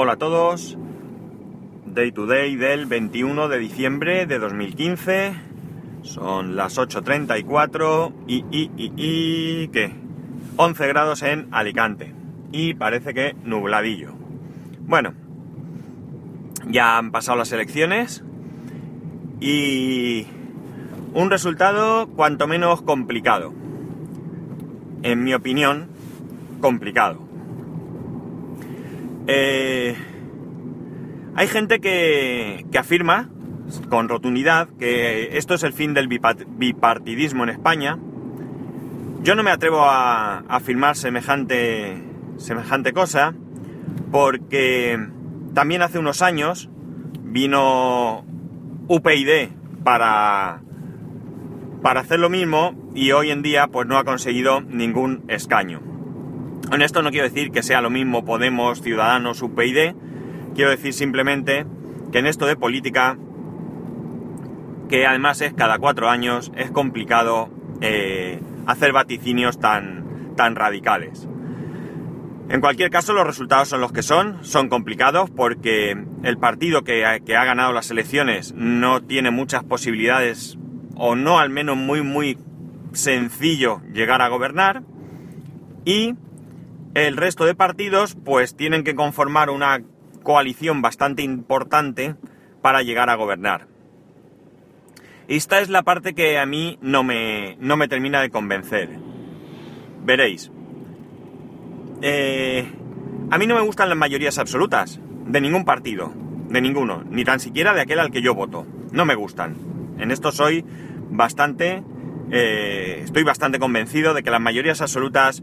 Hola a todos. Day to day del 21 de diciembre de 2015. Son las 8.34 y, y, y, y... ¿qué? 11 grados en Alicante. Y parece que nubladillo. Bueno, ya han pasado las elecciones y un resultado cuanto menos complicado. En mi opinión, complicado. Eh, hay gente que, afirma con rotundidad que esto es el fin del bipartidismo en España. Yo no me atrevo a, a afirmar semejante, semejante cosa porque también hace unos años vino UPyD para, para hacer lo mismo y hoy en día pues no ha conseguido ningún escaño. En esto no quiero decir que sea lo mismo Podemos, Ciudadanos, UPyD, quiero decir simplemente que en esto de política, que además es cada cuatro años, es complicado eh, hacer vaticinios tan, tan radicales. En cualquier caso, los resultados son los que son, son complicados porque el partido que que ha ganado las elecciones no tiene muchas posibilidades, o no al menos muy, muy sencillo llegar a gobernar, y el resto de partidos pues tienen que conformar una coalición bastante importante para llegar a gobernar. Esta es la parte que a mí no me, no me termina de convencer. Veréis. Eh, a mí no me gustan las mayorías absolutas, de ningún partido, de ninguno, ni tan siquiera de aquel al que yo voto. No me gustan. En esto soy bastante... Eh, estoy bastante convencido de que las mayorías absolutas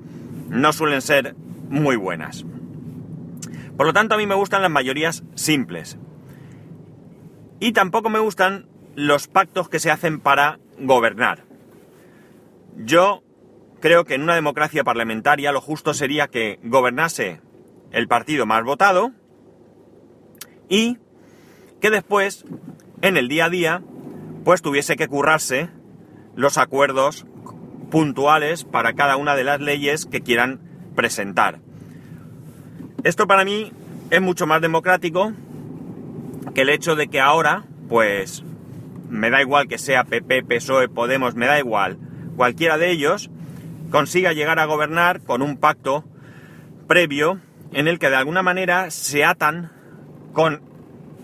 no suelen ser muy buenas. Por lo tanto, a mí me gustan las mayorías simples. Y tampoco me gustan los pactos que se hacen para gobernar. Yo creo que en una democracia parlamentaria lo justo sería que gobernase el partido más votado y que después, en el día a día, pues tuviese que currarse los acuerdos puntuales para cada una de las leyes que quieran presentar. Esto para mí es mucho más democrático que el hecho de que ahora, pues, me da igual que sea PP, PSOE, Podemos, me da igual, cualquiera de ellos consiga llegar a gobernar con un pacto previo en el que de alguna manera se atan con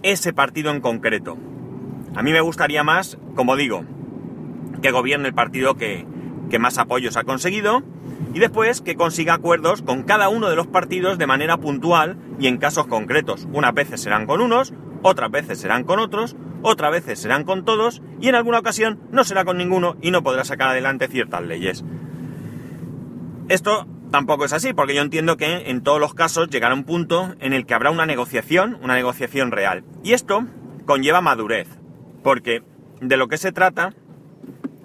ese partido en concreto. A mí me gustaría más, como digo, que gobierne el partido que, que más apoyos ha conseguido y después que consiga acuerdos con cada uno de los partidos de manera puntual y en casos concretos. Unas veces serán con unos, otras veces serán con otros, otras veces serán con todos y en alguna ocasión no será con ninguno y no podrá sacar adelante ciertas leyes. Esto tampoco es así, porque yo entiendo que en todos los casos llegará un punto en el que habrá una negociación, una negociación real. Y esto conlleva madurez, porque de lo que se trata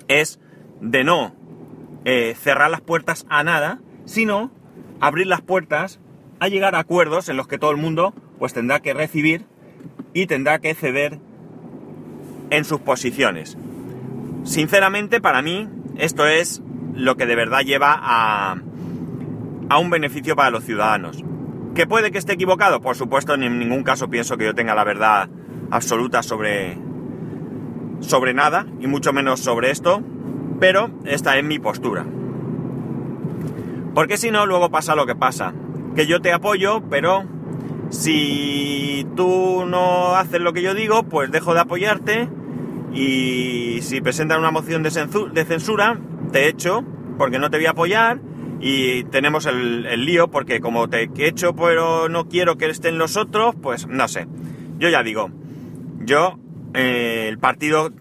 es de no eh, cerrar las puertas a nada, sino abrir las puertas a llegar a acuerdos en los que todo el mundo pues tendrá que recibir y tendrá que ceder en sus posiciones. Sinceramente, para mí, esto es lo que de verdad lleva a, a un beneficio para los ciudadanos. ¿Que puede que esté equivocado? Por supuesto, en ningún caso pienso que yo tenga la verdad absoluta sobre, sobre nada, y mucho menos sobre esto, pero esta es mi postura. Porque si no, luego pasa lo que pasa. Que yo te apoyo, pero si tú no haces lo que yo digo, pues dejo de apoyarte. Y si presentan una moción de, censura, te echo porque no te voy a apoyar. Y tenemos el, lío porque como te echo pero no quiero que estén los otros, pues no sé. Yo ya digo, yo, eh, el partido,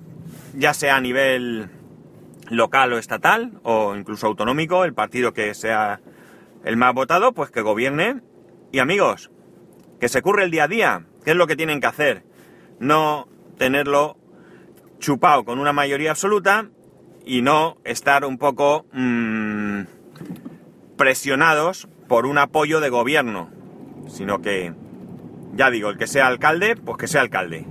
ya sea a nivel local o estatal o incluso autonómico, el partido que sea el más votado, pues que gobierne. Y amigos, que se curre el día a día, ¿qué es lo que tienen que hacer? No tenerlo chupado con una mayoría absoluta y no estar un poco mmm, presionados por un apoyo de gobierno, sino que, ya digo, el que sea alcalde, pues que sea alcalde.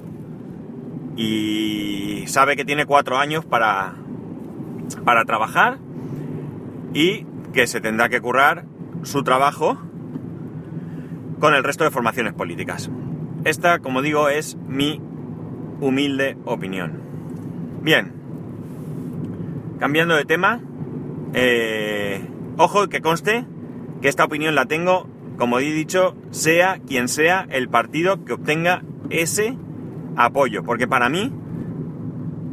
Y sabe que tiene cuatro años para, para trabajar y que se tendrá que currar su trabajo con el resto de formaciones políticas. Esta, como digo, es mi humilde opinión. Bien, cambiando de tema, eh, ojo que conste que esta opinión la tengo, como he dicho, sea quien sea el partido que obtenga ese apoyo, porque para mí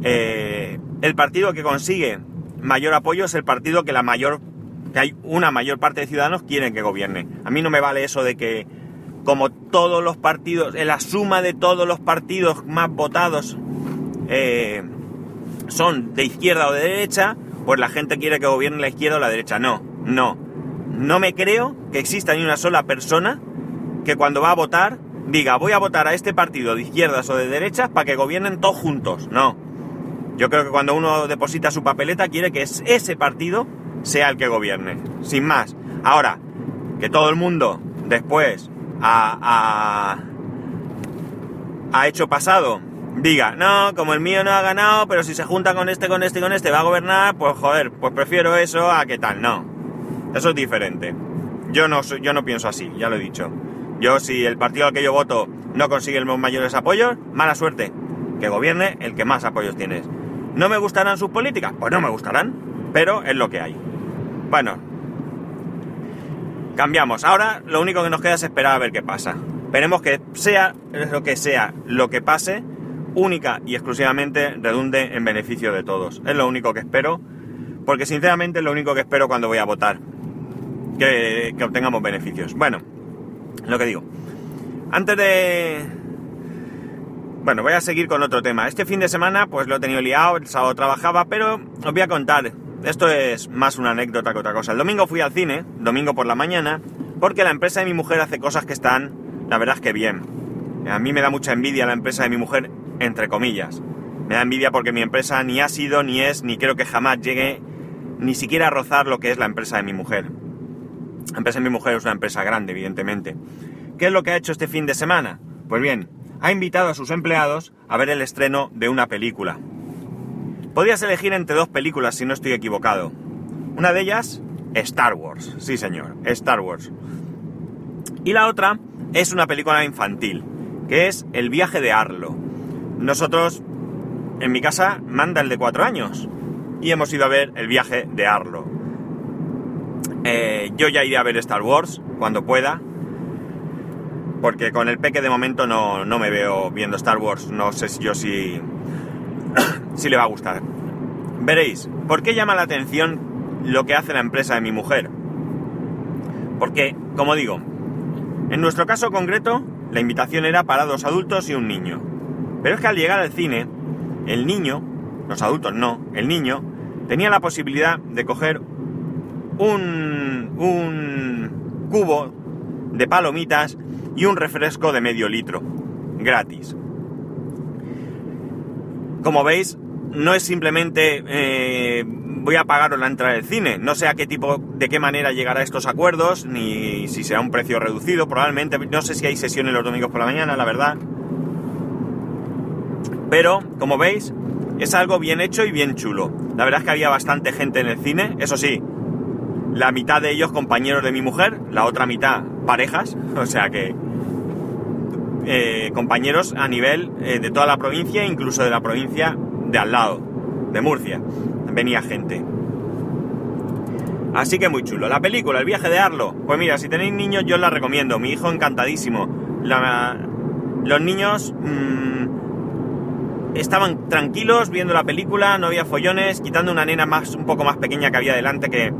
eh, el partido que consigue mayor apoyo es el partido que la mayor que hay una mayor parte de ciudadanos quieren que gobierne. A mí no me vale eso de que como todos los partidos, la suma de todos los partidos más votados eh, son de izquierda o de derecha, pues la gente quiere que gobierne la izquierda o la derecha. No, no. No me creo que exista ni una sola persona que cuando va a votar diga voy a votar a este partido de izquierdas o de derechas para que gobiernen todos juntos. No. Yo creo que cuando uno deposita su papeleta quiere que ese partido sea el que gobierne. Sin más. Ahora, que todo el mundo después ha, ha, hecho pasado diga, no, como el mío no ha ganado, pero si se junta con este, con este y con este va a gobernar, pues joder, pues prefiero eso a que tal. No. Eso es diferente. Yo no, yo no pienso así, ya lo he dicho. Yo, si el partido al que yo voto no consigue los mayores apoyos, mala suerte. Que gobierne el que más apoyos tiene. ¿No me gustarán sus políticas? Pues no me gustarán, pero es lo que hay. Bueno, cambiamos. Ahora lo único que nos queda es esperar a ver qué pasa. Esperemos que sea lo que sea lo que pase, única y exclusivamente redunde en beneficio de todos. Es lo único que espero, porque sinceramente es lo único que espero cuando voy a votar. Que, que obtengamos beneficios. Bueno, lo que digo. Antes de... Bueno, voy a seguir con otro tema. Este fin de semana pues lo he tenido liado, el sábado trabajaba, pero os voy a contar. Esto es más una anécdota que otra cosa. El domingo fui al cine, domingo por la mañana, porque la empresa de mi mujer hace cosas que están, la verdad que bien. A mí me da mucha envidia la empresa de mi mujer, entre comillas. Me da envidia porque mi empresa ni ha sido, ni es, ni creo que jamás llegue ni siquiera a rozar lo que es la empresa de mi mujer. La empresa de mi mujer es una empresa grande, evidentemente. ¿Qué es lo que ha hecho este fin de semana? Pues bien, ha invitado a sus empleados a ver el estreno de una película. Podrías elegir entre dos películas si no estoy equivocado. Una de ellas, Star Wars. Sí, señor, Star Wars. Y la otra es una película infantil, que es El viaje de Arlo. Nosotros, en mi casa, manda el de cuatro años. Y hemos ido a ver El viaje de Arlo. Eh, yo ya iré a ver Star Wars cuando pueda. Porque con el peque de momento no, me veo viendo Star Wars. No sé yo si, si le va a gustar. Veréis, ¿por qué llama la atención lo que hace la empresa de mi mujer? Porque, como digo, en nuestro caso concreto, la invitación era para dos adultos y un niño. Pero es que al llegar al cine, el niño, los adultos no, el niño, tenía la posibilidad de coger un, un cubo de palomitas y un refresco de medio litro, gratis. Como veis, no es simplemente eh, voy a pagaros la entrada del cine. No sé a qué tipo, de qué manera llegará a estos acuerdos, ni si será un precio reducido, probablemente. No sé si hay sesiones los domingos por la mañana, la verdad. Pero, como veis, es algo bien hecho y bien chulo. La verdad es que había bastante gente en el cine, eso sí, la mitad de ellos compañeros de mi mujer, la otra mitad parejas, o sea que eh, compañeros a nivel eh, de toda la provincia, incluso de la provincia de al lado, de Murcia, venía gente. Así que muy chulo. La película, el viaje de Arlo, pues mira, si tenéis niños yo la recomiendo, mi hijo encantadísimo. los niños mm, estaban tranquilos viendo la película, no había follones, quitando una nena más un poco más pequeña que había delante que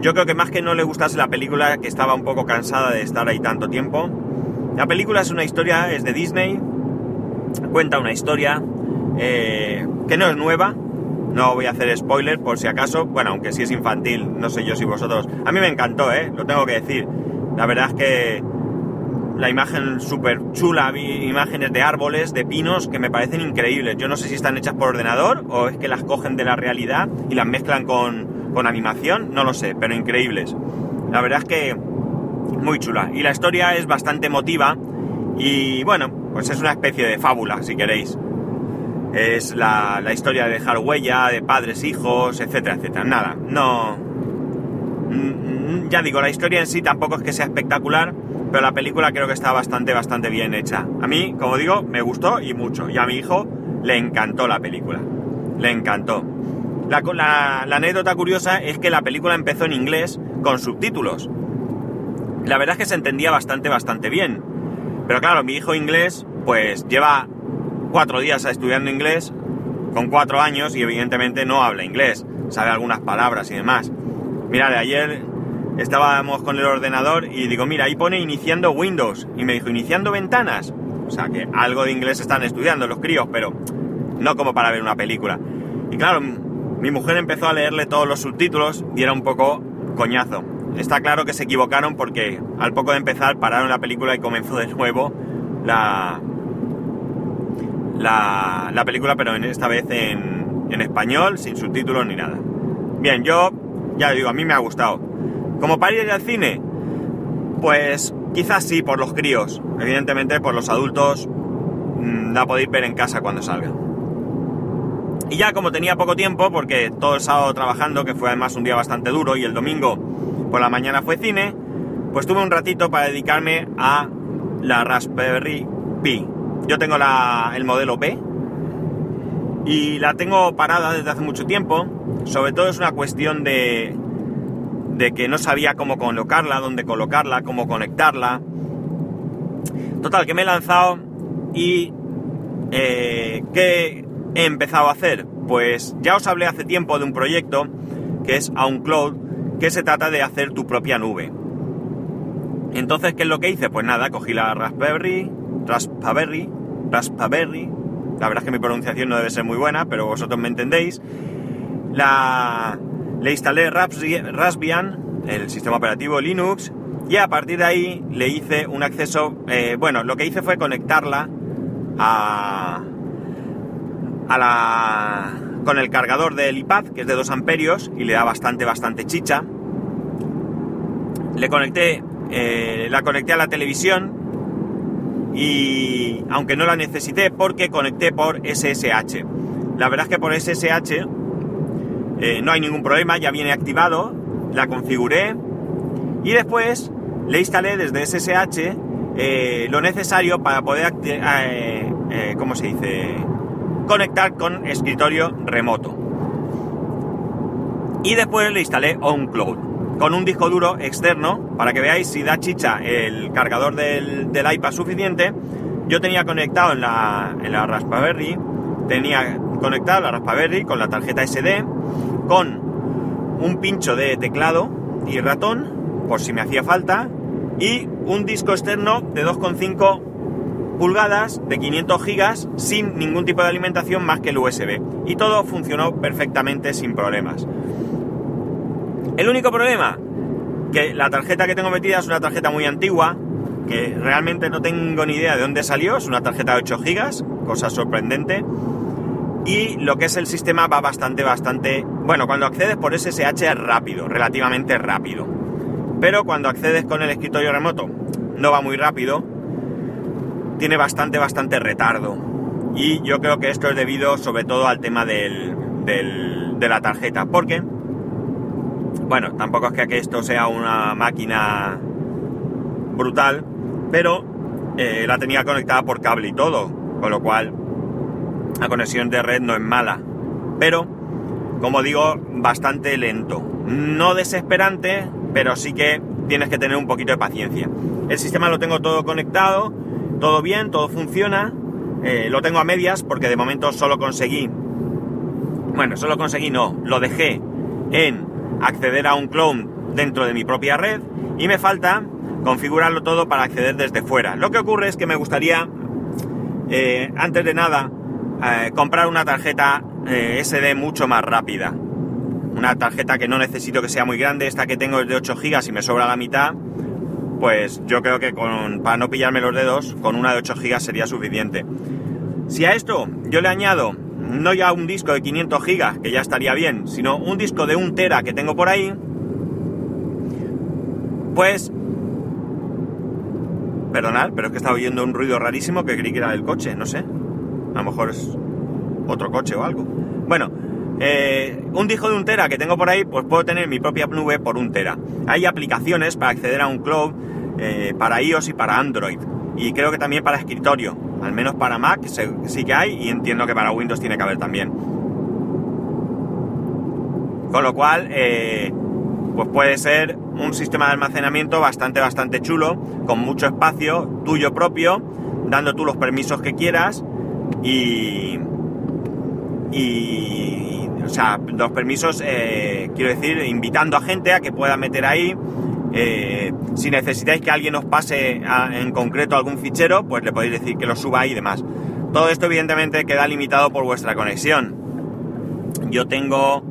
yo creo que más que no le gustase la película, que estaba un poco cansada de estar ahí tanto tiempo. La película es una historia, es de Disney, cuenta una historia eh, que no es nueva, no voy a hacer spoiler por si acaso, bueno, aunque sí es infantil, no sé yo si vosotros... A mí me encantó, ¿eh? Lo tengo que decir. La verdad es que la imagen súper chula, imágenes de árboles, de pinos, que me parecen increíbles. Yo no sé si están hechas por ordenador o es que las cogen de la realidad y las mezclan con, con animación, no lo sé, pero increíbles. La verdad es que muy chula. Y la historia es bastante emotiva y bueno, pues es una especie de fábula, si queréis. Es la, historia de dejar huella, de padres, hijos, etcétera, etcétera. Nada, no... Mm, Ya digo, la historia en sí tampoco es que sea espectacular, pero la película creo que está bastante, bastante bien hecha. A mí, como digo, me gustó y mucho. Y a mi hijo le encantó la película. Le encantó. La, anécdota curiosa es que la película empezó en inglés con subtítulos. La verdad es que se entendía bastante, bastante bien. Pero claro, mi hijo inglés, pues lleva cuatro días estudiando inglés, con cuatro años, y evidentemente no habla inglés. Sabe algunas palabras y demás. Mira, de ayer estábamos con el ordenador y digo, mira, ahí pone iniciando Windows. Y me dijo, iniciando ventanas. O sea que algo de inglés están estudiando los críos, pero no como para ver una película. Y claro, mi mujer empezó a leerle todos los subtítulos y era un poco coñazo. Está claro que se equivocaron porque al poco de empezar pararon la película y comenzó de nuevo la, la, la película, pero en esta vez en, en español, sin subtítulos ni nada. Bien, yo ya digo, a mí me ha gustado. Como para ir al cine, pues quizás sí, por los críos. Evidentemente, por los adultos mm, la podéis ver en casa cuando salga. Y ya como tenía poco tiempo, porque todo el sábado trabajando, que fue además un día bastante duro, y el domingo por la mañana fue cine, pues tuve un ratito para dedicarme a la Raspberry Pi. Yo tengo la- el modelo B y la tengo parada desde hace mucho tiempo. Sobre todo es una cuestión de, de que no sabía cómo colocarla, dónde colocarla, cómo conectarla. Total, que me he lanzado y eh, ¿qué he empezado a hacer? Pues ya os hablé hace tiempo de un proyecto que es OnCloud, que se trata de hacer tu propia nube. Entonces, ¿qué es lo que hice? Pues nada, cogí la Raspberry, Raspberry, Raspberry, la verdad es que mi pronunciación no debe ser muy buena, pero vosotros me entendéis. La, le instalé Raspbian, el sistema operativo Linux, y a partir de ahí le hice un acceso, eh, bueno, lo que hice fue conectarla a, con el cargador del iPad, que es de 2 amperios, y le da bastante, bastante chicha. Le conecté, eh, la conecté a la televisión, y aunque no la necesité porque conecté por SSH. La verdad es que por SSH eh, no hay ningún problema, ya viene activado, la configuré y después le instalé desde SSH eh, lo necesario para poder, eh, ¿cómo se dice? Conectar con escritorio remoto. Y después le instalé OnCloud con un disco duro externo para que veáis si da chicha el cargador del, del iPad suficiente. Yo tenía conectado en la, en la Raspberry, tenía conectado la Raspberry con la tarjeta SD, con un pincho de teclado y ratón, por si me hacía falta, y un disco externo de 2,5 pulgadas de 500 gigas sin ningún tipo de alimentación más que el USB. Y todo funcionó perfectamente sin problemas. El único problema, que la tarjeta que tengo metida es una tarjeta muy antigua, que realmente no tengo ni idea de dónde salió, es una tarjeta de 8 gigas, cosa sorprendente. Y lo que es el sistema va bastante, bastante... Bueno, cuando accedes por SSH es rápido, relativamente rápido. Pero cuando accedes con el escritorio remoto no va muy rápido, tiene bastante, bastante retardo. Y yo creo que esto es debido sobre todo al tema del, de la tarjeta, porque, bueno, tampoco es que que esto sea una máquina brutal, pero eh, la tenía conectada por cable y todo, con lo cual la conexión de red no es mala. Pero, como digo, bastante lento. No desesperante, pero sí que tienes que tener un poquito de paciencia. El sistema lo tengo todo conectado, todo bien, todo funciona. Eh, lo tengo a medias porque de momento solo conseguí, bueno, solo conseguí no, lo dejé en acceder a un clone dentro de mi propia red y me falta configurarlo todo para acceder desde fuera. Lo que ocurre es que me gustaría, eh, antes de nada, eh, comprar una tarjeta SD mucho más rápida. Una tarjeta que no necesito que sea muy grande, esta que tengo es de 8 GB y me sobra la mitad, pues yo creo que con, para no pillarme los dedos, con una de 8 GB sería suficiente. Si a esto yo le añado no ya un disco de 500 GB, que ya estaría bien, sino un disco de 1 tera que tengo por ahí, pues... Perdonad, pero es que estaba oyendo un ruido rarísimo que creí que era del coche, no sé. A lo mejor es otro coche o algo. Bueno, eh, un disco de un tera que tengo por ahí, pues puedo tener mi propia nube por un tera. Hay aplicaciones para acceder a un cloud eh, para iOS y para Android. Y creo que también para escritorio. Al menos para Mac sí que hay y entiendo que para Windows tiene que haber también. Con lo cual, eh, pues puede ser un sistema de almacenamiento bastante, bastante chulo, con mucho espacio tuyo propio, dando tú los permisos que quieras y, y o sea, los permisos, eh, quiero decir, invitando a gente a que pueda meter ahí. Eh, si necesitáis que alguien os pase en concreto algún fichero, pues le podéis decir que lo suba ahí y demás. Todo esto evidentemente queda limitado por vuestra conexión. Yo tengo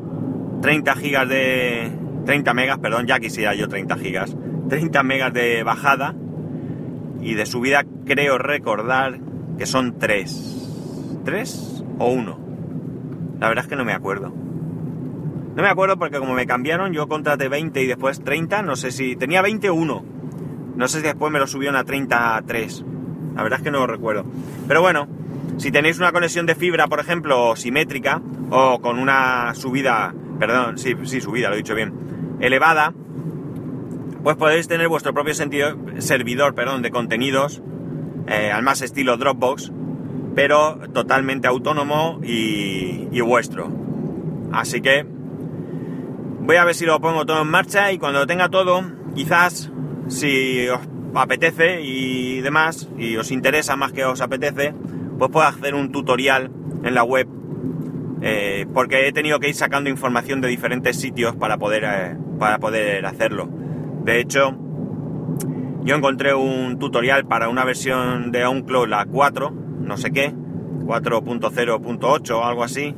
30 gigas de... 30 megas, perdón, ya quisiera yo 30 gigas. 30 megas de bajada y de subida creo recordar que son 3. ¿3 o 1? La verdad es que no me acuerdo. No me acuerdo porque como me cambiaron, yo contraté 20 y después 30, no sé si tenía 20 o 1. No sé si después me lo subieron a 33. La verdad es que no lo recuerdo. Pero bueno, si tenéis una conexión de fibra, por ejemplo, simétrica, o con una subida, perdón, sí, sí, subida, lo he dicho bien, elevada, pues podéis tener vuestro propio sentido, servidor perdón, de contenidos, eh, al más estilo Dropbox, pero totalmente autónomo y, vuestro. Así que voy a ver si lo pongo todo en marcha y cuando lo tenga todo, quizás si os apetece y demás, y os interesa más que os apetece, pues puedo hacer un tutorial en la web, eh, porque he tenido que ir sacando información de diferentes sitios para poder, eh, para poder hacerlo. De hecho, yo encontré un tutorial para una versión de OwnCloud, la 4, no sé qué, 4.0.8 o algo así,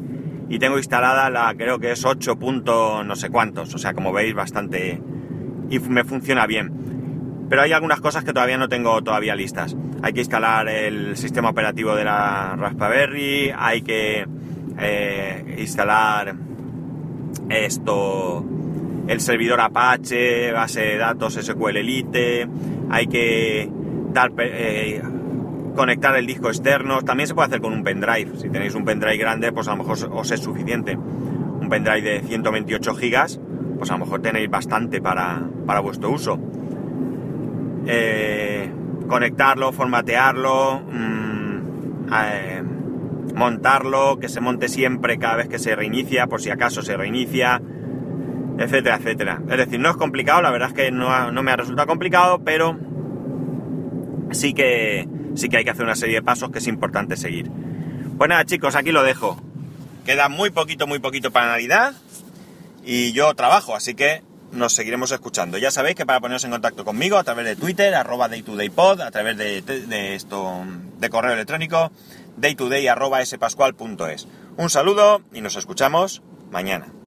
y tengo instalada la, creo que es 8. no sé cuántos, o sea, como veis, bastante... y me funciona bien. Pero hay algunas cosas que todavía no tengo todavía listas. Hay que instalar el sistema operativo de la Raspberry, hay que eh, instalar esto, el servidor Apache, base de datos SQL Elite, hay que dar eh, conectar el disco externo, también se puede hacer con un pendrive, si tenéis un pendrive grande pues a lo mejor os es suficiente, un pendrive de 128 gigas pues a lo mejor tenéis bastante para, vuestro uso. Eh, conectarlo, formatearlo, mm, eh, montarlo, que se monte siempre cada vez que se reinicia, por si acaso se reinicia, etcétera, etcétera. Es decir, no es complicado, la verdad es que no, no me ha resultado complicado, pero sí que sí que hay que hacer una serie de pasos que es importante seguir. Pues nada, chicos, aquí lo dejo. Queda muy poquito, muy poquito para Navidad y yo trabajo, así que nos seguiremos escuchando. Ya sabéis que para poneros en contacto conmigo a través de Twitter, arroba daytodaypod, a través de, esto, de correo electrónico, daytoday arroba spascual.es. Un saludo y nos escuchamos mañana.